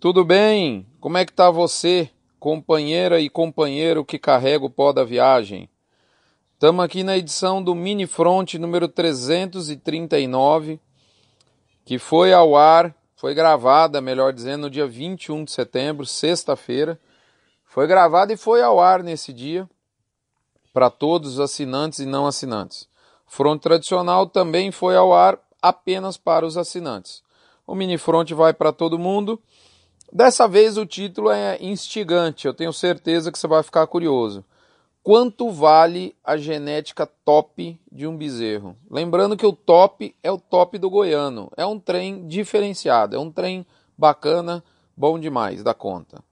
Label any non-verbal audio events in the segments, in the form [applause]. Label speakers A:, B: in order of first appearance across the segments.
A: Tudo bem? Como é que tá você, companheira e companheiro que carrega o pó da viagem? Estamos aqui na edição do Mini Front número 339, que foi ao ar, foi gravada, melhor dizendo, no dia 21 de setembro, sexta-feira. Foi gravada e foi ao ar nesse dia para todos os assinantes e não assinantes. Front tradicional também foi ao ar apenas para os assinantes. O Mini Front vai para todo mundo Dessa vez o título é instigante, eu tenho certeza que você vai ficar curioso. Quanto vale a genética top de um bezerro? Lembrando que o top é o top do goiano, é um trem diferenciado, é um trem bacana, bom demais da conta.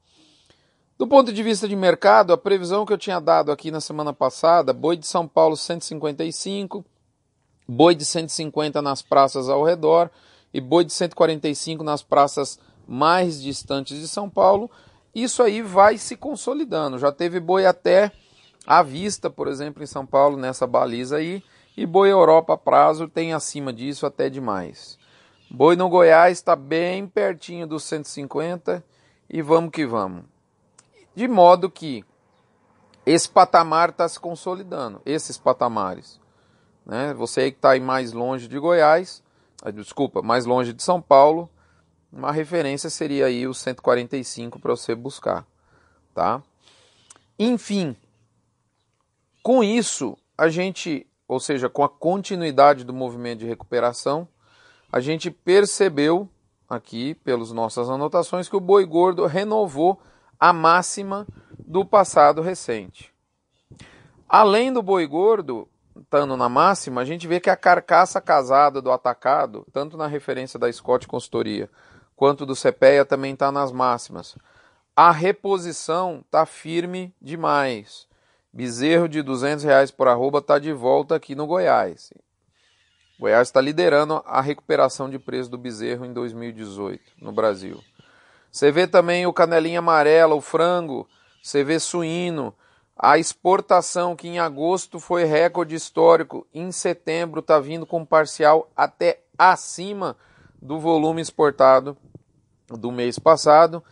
A: Do ponto de vista de mercado, a previsão que eu tinha dado aqui na semana passada, boi de São Paulo 155, boi de 150 nas praças ao redor e boi de 145 nas praças mais distantes de São Paulo, isso aí vai se consolidando. Já teve boi até à vista, por exemplo, em São Paulo, nessa baliza aí, e boi Europa a prazo tem acima disso até demais. Boi no Goiás está bem pertinho dos 150 e vamos que vamos. De modo que esse patamar está se consolidando, esses patamares. Né? Você aí que está mais longe de Goiás, ah, desculpa, mais longe de São Paulo, uma referência seria aí o 145 para você buscar, tá? Enfim, com isso, a gente, ou seja, com a continuidade do movimento de recuperação, a gente percebeu aqui pelas nossas anotações que o boi gordo renovou a máxima do passado recente. Além do boi gordo, estando na máxima, a gente vê que a carcaça casada do atacado, tanto na referência da Scott Consultoria quanto do CPEA também está nas máximas. A reposição está firme demais. Bezerro de 200 reais por arroba está de volta aqui no Goiás. Goiás está liderando a recuperação de preço do bezerro em 2018 no Brasil. Você vê também o canelinha amarela, o frango, você vê suíno, a exportação que em agosto foi recorde histórico, em setembro está vindo com parcial até acima do volume exportado do mês passado.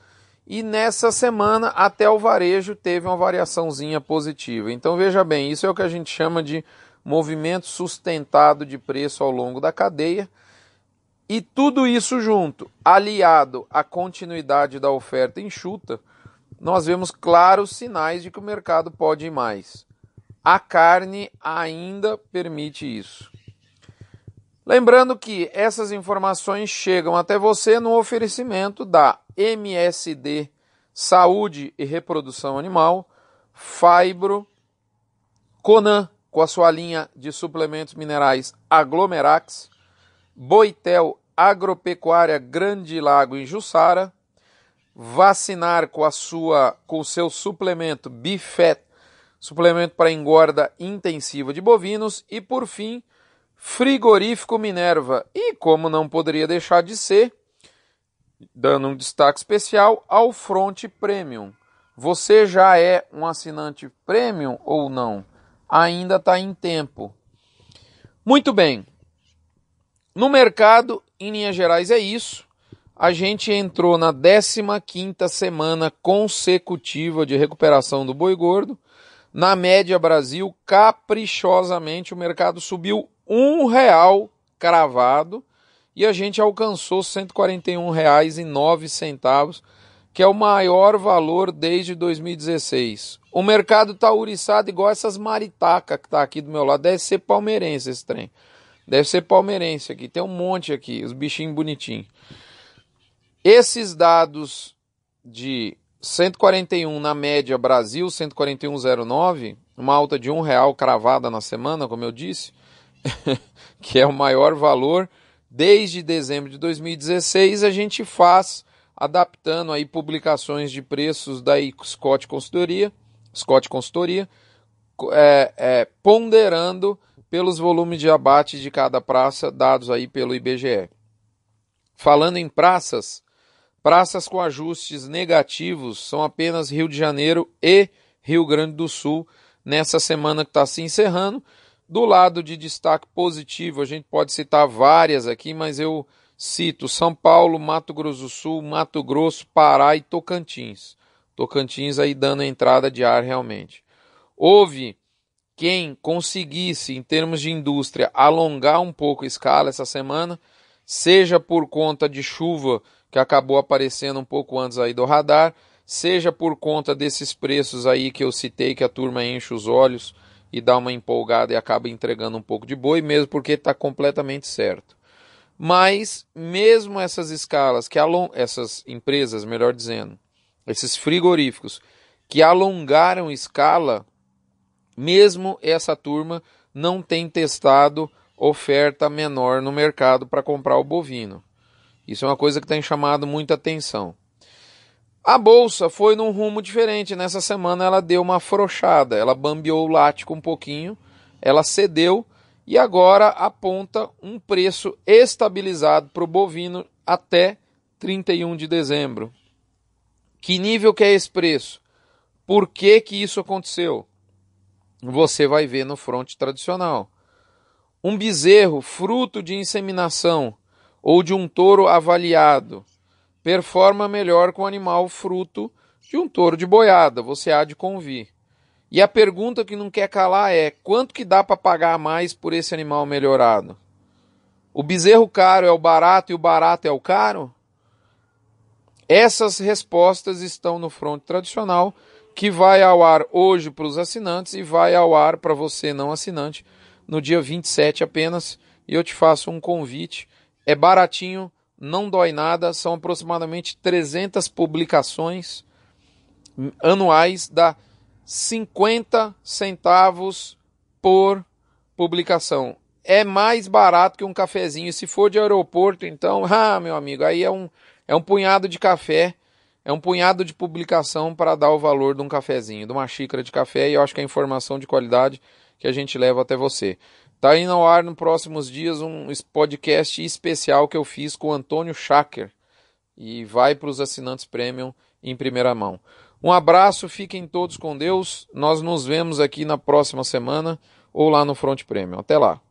A: E nessa semana até o varejo teve uma variaçãozinha positiva. Então veja bem, isso é o que a gente chama de movimento sustentado de preço ao longo da cadeia. E tudo isso junto, aliado à continuidade da oferta enxuta, nós vemos claros sinais de que o mercado pode ir mais. A carne ainda permite isso. Lembrando que essas informações chegam até você no oferecimento da MSD Saúde e Reprodução Animal, Fibro, Conan, com a sua linha de suplementos minerais Aglomerax, Boitel Agropecuária Grande Lago em Jussara, Vacinar com a sua com o seu suplemento Bifet, suplemento para engorda intensiva de bovinos e por fim, Frigorífico Minerva. E como não poderia deixar de ser, dando um destaque especial ao Front Premium. Você já é um assinante premium ou não? Ainda está em tempo. Muito bem. No mercado, em linhas gerais, é isso. A gente entrou na 15 semana consecutiva de recuperação do boi gordo. Na média Brasil, caprichosamente, o mercado subiu um real cravado e a gente alcançou R$ 141,09, que é o maior valor desde 2016. O mercado está uriçado igual essas maritacas que está aqui do meu lado. Deve ser palmeirense esse trem. Deve ser palmeirense aqui. Tem um monte aqui, os bichinhos bonitinhos. Esses dados de 141 na média Brasil, 141,09, uma alta de um real cravada na semana, como eu disse [laughs] que é o maior valor desde dezembro de 2016, a gente faz adaptando aí publicações de preços da Scott Consultoria, Scott Consultoria, é, é, ponderando pelos volumes de abate de cada praça dados aí pelo IBGE. Falando em praças, praças com ajustes negativos são apenas Rio de Janeiro e Rio Grande do Sul nessa semana que está se encerrando do lado de destaque positivo, a gente pode citar várias aqui, mas eu Cito São Paulo, Mato Grosso do Sul, Mato Grosso, Pará e Tocantins. Tocantins aí dando entrada de ar realmente. Houve quem conseguisse, em termos de indústria, alongar um pouco a escala essa semana, seja por conta de chuva que acabou aparecendo um pouco antes aí do radar, seja por conta desses preços aí que eu citei que a turma enche os olhos e dá uma empolgada e acaba entregando um pouco de boi, mesmo porque está completamente certo. Mas mesmo essas escalas que along... essas empresas, melhor dizendo, esses frigoríficos que alongaram escala, mesmo essa turma não tem testado oferta menor no mercado para comprar o bovino. Isso é uma coisa que tem chamado muita atenção. A bolsa foi num rumo diferente. Nessa semana ela deu uma afrouxada, ela bambeou o lático um pouquinho, ela cedeu e agora aponta um preço estabilizado para o bovino até 31 de dezembro. Que nível que é esse preço? Por que, que isso aconteceu? Você vai ver no fronte tradicional. Um bezerro fruto de inseminação ou de um touro avaliado performa melhor com o animal fruto de um touro de boiada, você há de convir. E a pergunta que não quer calar é: quanto que dá para pagar mais por esse animal melhorado? O bezerro caro é o barato e o barato é o caro? Essas respostas estão no fronte tradicional, que vai ao ar hoje para os assinantes e vai ao ar para você não assinante no dia 27 apenas, e eu te faço um convite. É baratinho, não dói nada, são aproximadamente 300 publicações anuais, dá 50 centavos por publicação. É mais barato que um cafezinho. Se for de aeroporto, então, [laughs] ah, meu amigo, aí é um, é um punhado de café, é um punhado de publicação para dar o valor de um cafezinho, de uma xícara de café, e eu acho que é informação de qualidade que a gente leva até você. Tá indo ao ar nos próximos dias um podcast especial que eu fiz com o Antônio Schacker e vai para os assinantes premium em primeira mão. Um abraço, fiquem todos com Deus. Nós nos vemos aqui na próxima semana ou lá no Front Premium. Até lá.